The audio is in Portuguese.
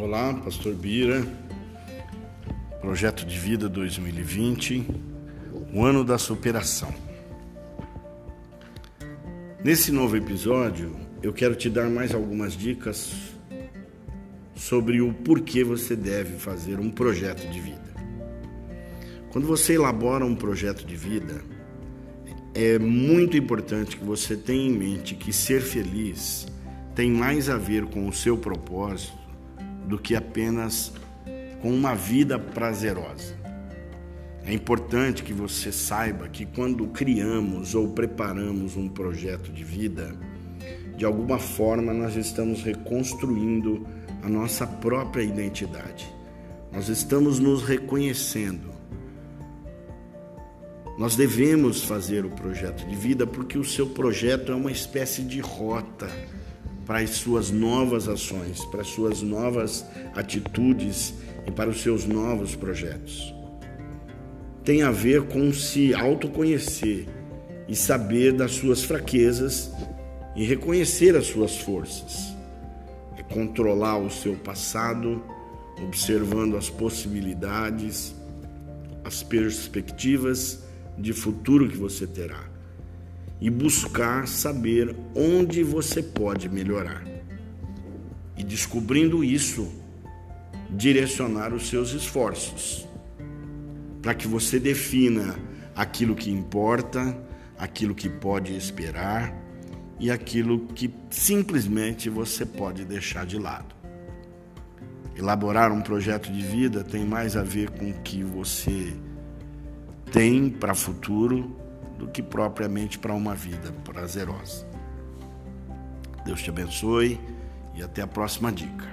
Olá, Pastor Bira, Projeto de Vida 2020, o ano da superação. Nesse novo episódio, eu quero te dar mais algumas dicas sobre o porquê você deve fazer um projeto de vida. Quando você elabora um projeto de vida, é muito importante que você tenha em mente que ser feliz tem mais a ver com o seu propósito do que apenas com uma vida prazerosa. É importante que você saiba que quando criamos ou preparamos um projeto de vida, de alguma forma nós estamos reconstruindo a nossa própria identidade. Nós estamos nos reconhecendo. Nós devemos fazer o projeto de vida porque o seu projeto é uma espécie de rota para as suas novas ações, para as suas novas atitudes e para os seus novos projetos. Tem a ver com se autoconhecer e saber das suas fraquezas e reconhecer as suas forças. É controlar o seu passado, observando as possibilidades, as perspectivas de futuro que você terá e buscar saber onde você pode melhorar. E descobrindo isso, direcionar os seus esforços para que você defina aquilo que importa, aquilo que pode esperar e aquilo que simplesmente você pode deixar de lado. Elaborar um projeto de vida tem mais a ver com o que você tem para futuro do que propriamente para uma vida prazerosa. Deus te abençoe e até a próxima dica.